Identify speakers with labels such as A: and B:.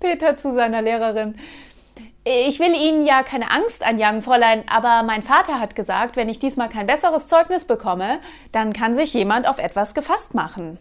A: Peter zu seiner Lehrerin. Ich will Ihnen ja keine Angst anjagen, Fräulein, aber mein Vater hat gesagt, wenn ich diesmal kein besseres Zeugnis bekomme, dann kann sich jemand auf etwas gefasst machen.